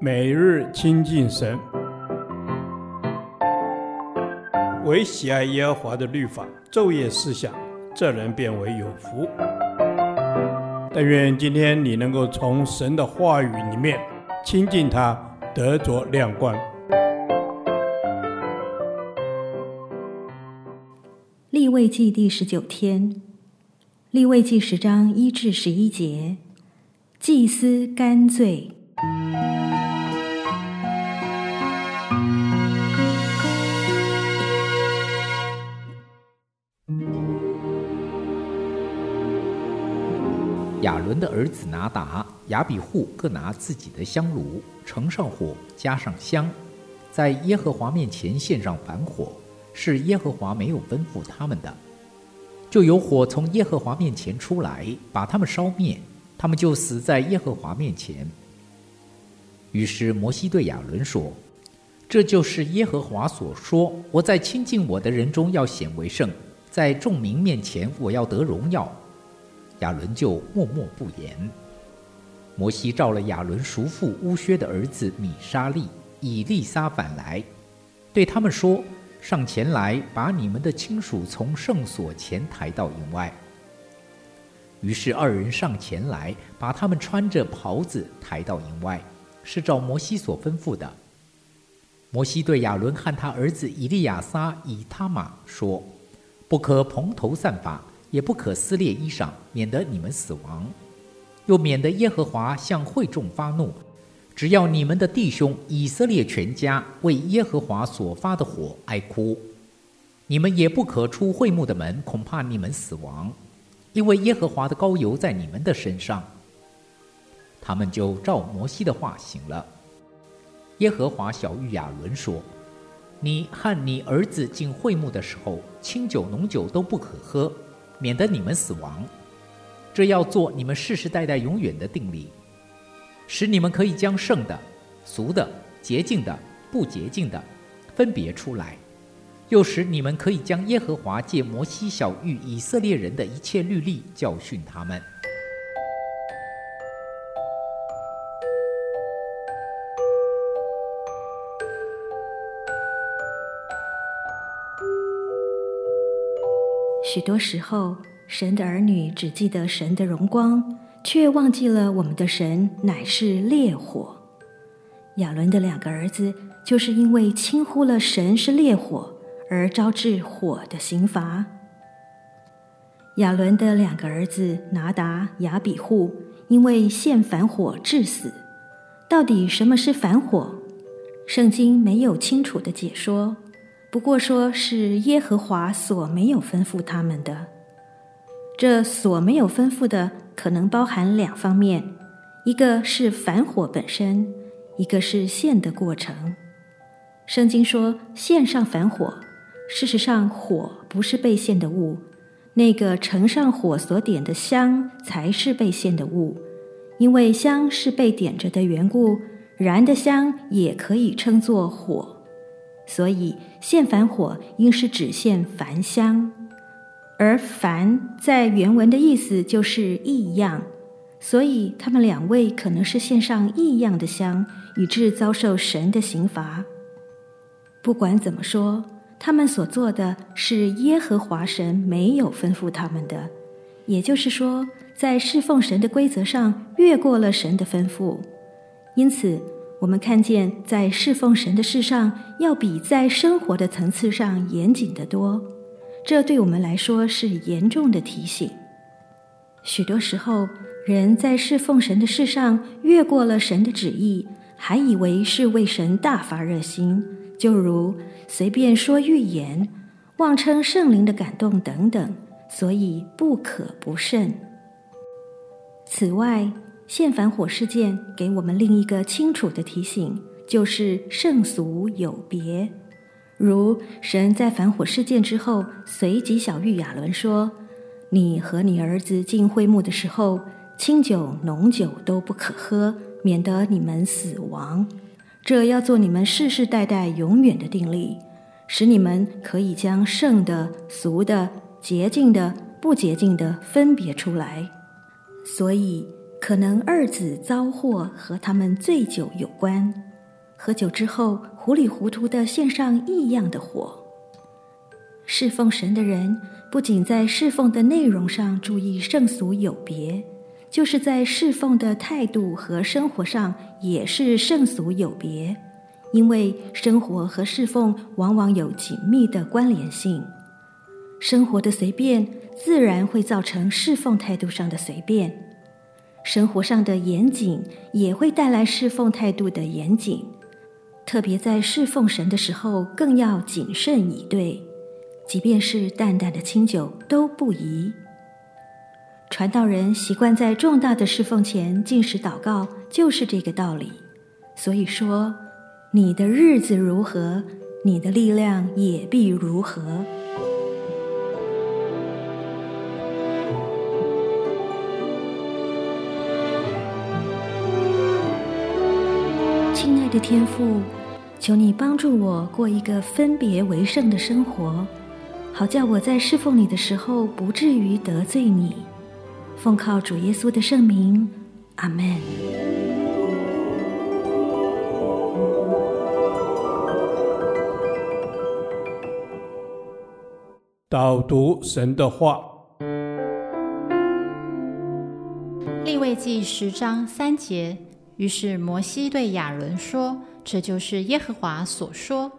每日亲近神，唯喜爱耶和华的律法，昼夜思想，这人便为有福。但愿今天你能够从神的话语里面亲近他，得着亮光。立位记第十九天，立位记十章一至十一节，祭司干罪。亚伦的儿子拿达、亚比户各拿自己的香炉，盛上火，加上香，在耶和华面前献上燔火，是耶和华没有吩咐他们的。就有火从耶和华面前出来，把他们烧灭，他们就死在耶和华面前。于是摩西对亚伦说：“这就是耶和华所说，我在亲近我的人中要显为圣，在众民面前我要得荣耀。”亚伦就默默不言。摩西召了亚伦叔父乌薛的儿子米沙利、以利沙反来，对他们说：“上前来，把你们的亲属从圣所前抬到营外。”于是二人上前来，把他们穿着袍子抬到营外，是照摩西所吩咐的。摩西对亚伦和他儿子以利亚撒、以他玛说：“不可蓬头散发。”也不可撕裂衣裳，免得你们死亡，又免得耶和华向会众发怒。只要你们的弟兄以色列全家为耶和华所发的火哀哭，你们也不可出会幕的门，恐怕你们死亡，因为耶和华的膏油在你们的身上。他们就照摩西的话行了。耶和华晓諭亚伦说：“你和你儿子进会幕的时候，清酒浓酒都不可喝。”免得你们死亡，这要做你们世世代代永远的定力，使你们可以将圣的、俗的、洁净的、不洁净的分别出来，又使你们可以将耶和华借摩西小谕以色列人的一切律例教训他们。许多时候，神的儿女只记得神的荣光，却忘记了我们的神乃是烈火。亚伦的两个儿子就是因为轻忽了神是烈火，而招致火的刑罚。亚伦的两个儿子拿达、亚比户因为献燔火致死。到底什么是燔火？圣经没有清楚的解说。不过说是耶和华所没有吩咐他们的，这所没有吩咐的可能包含两方面，一个是燔火本身，一个是献的过程。圣经说献上燔火，事实上火不是被献的物，那个盛上火所点的香才是被献的物，因为香是被点着的缘故，燃的香也可以称作火。所以，献燔火应是指献燔香，而燔在原文的意思就是异样，所以他们两位可能是献上异样的香，以致遭受神的刑罚。不管怎么说，他们所做的是耶和华神没有吩咐他们的，也就是说，在侍奉神的规则上越过了神的吩咐，因此。我们看见，在侍奉神的事上，要比在生活的层次上严谨得多。这对我们来说是严重的提醒。许多时候，人在侍奉神的事上越过了神的旨意，还以为是为神大发热心，就如随便说预言、妄称圣灵的感动等等，所以不可不慎。此外，现反火事件给我们另一个清楚的提醒，就是圣俗有别。如神在反火事件之后，随即小玉亚伦说：“你和你儿子进会幕的时候，清酒浓酒都不可喝，免得你们死亡。这要做你们世世代代永远的定例，使你们可以将圣的、俗的、洁净的、不洁净的分别出来。所以。”可能二子遭祸和他们醉酒有关，喝酒之后糊里糊涂地献上异样的火。侍奉神的人，不仅在侍奉的内容上注意圣俗有别，就是在侍奉的态度和生活上也是圣俗有别，因为生活和侍奉往往有紧密的关联性。生活的随便，自然会造成侍奉态度上的随便；生活上的严谨，也会带来侍奉态度的严谨。特别在侍奉神的时候，更要谨慎以对。即便是淡淡的清酒都不宜。传道人习惯在重大的侍奉前进食祷告，就是这个道理。所以说，你的日子如何，你的力量也必如何。亲爱的天父，求你帮助我过一个分别为圣的生活。好叫我在侍奉你的时候不至于得罪你，奉靠主耶稣的圣名，阿门。导读神的话，利未记十章三节。于是摩西对亚伦说：“这就是耶和华所说。”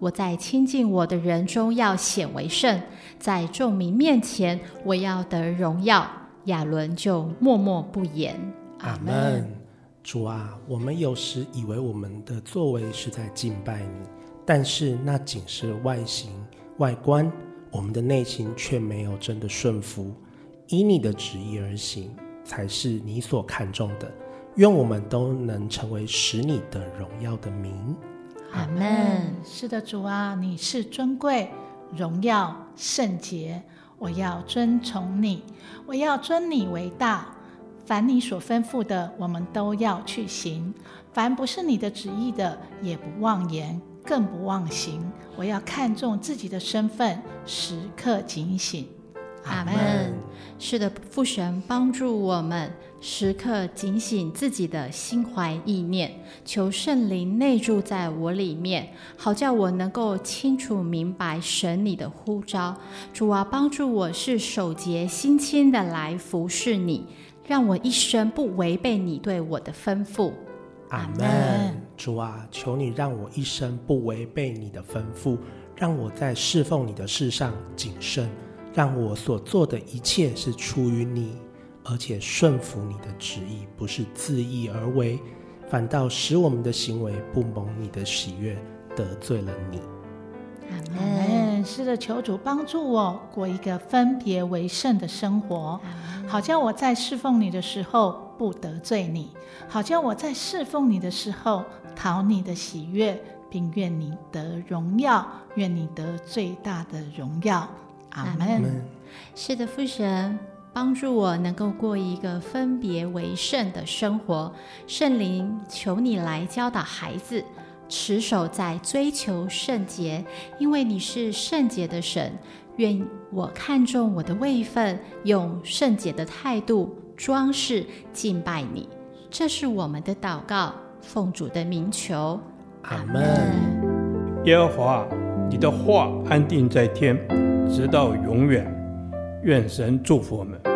我在亲近我的人中要显为圣，在众民面前我要得荣耀。亚伦就默默不言。阿门。主啊，我们有时以为我们的作为是在敬拜你，但是那仅是外形、外观，我们的内心却没有真的顺服，以你的旨意而行，才是你所看重的。愿我们都能成为使你的荣耀的名。阿门。是的，主啊，你是尊贵、荣耀、圣洁，我要尊崇你，我要尊你为大。凡你所吩咐的，我们都要去行；凡不是你的旨意的，也不妄言，更不妄行。我要看重自己的身份，时刻警醒。阿门。是的，父神帮助我们时刻警醒自己的心怀意念，求圣灵内住在我里面，好叫我能够清楚明白神你的呼召。主啊，帮助我是守节心清的来服侍你，让我一生不违背你对我的吩咐。阿门。主啊，求你让我一生不违背你的吩咐，让我在侍奉你的事上谨慎。让我所做的一切是出于你，而且顺服你的旨意，不是自意而为，反倒使我们的行为不蒙你的喜悦，得罪了你。阿门。是的，求主帮助我过一个分别为圣的生活，好叫我在侍奉你的时候不得罪你，好叫我在侍奉你的时候讨你的喜悦，并愿你得荣耀，愿你得最大的荣耀。阿门。是的，父神帮助我能够过一个分别为圣的生活。圣灵，求你来教导孩子，持守在追求圣洁，因为你是圣洁的神。愿我看重我的位分，用圣洁的态度装饰敬拜你。这是我们的祷告，奉主的名求。阿门。耶和华，你的话安定在天。直到永远，愿神祝福我们。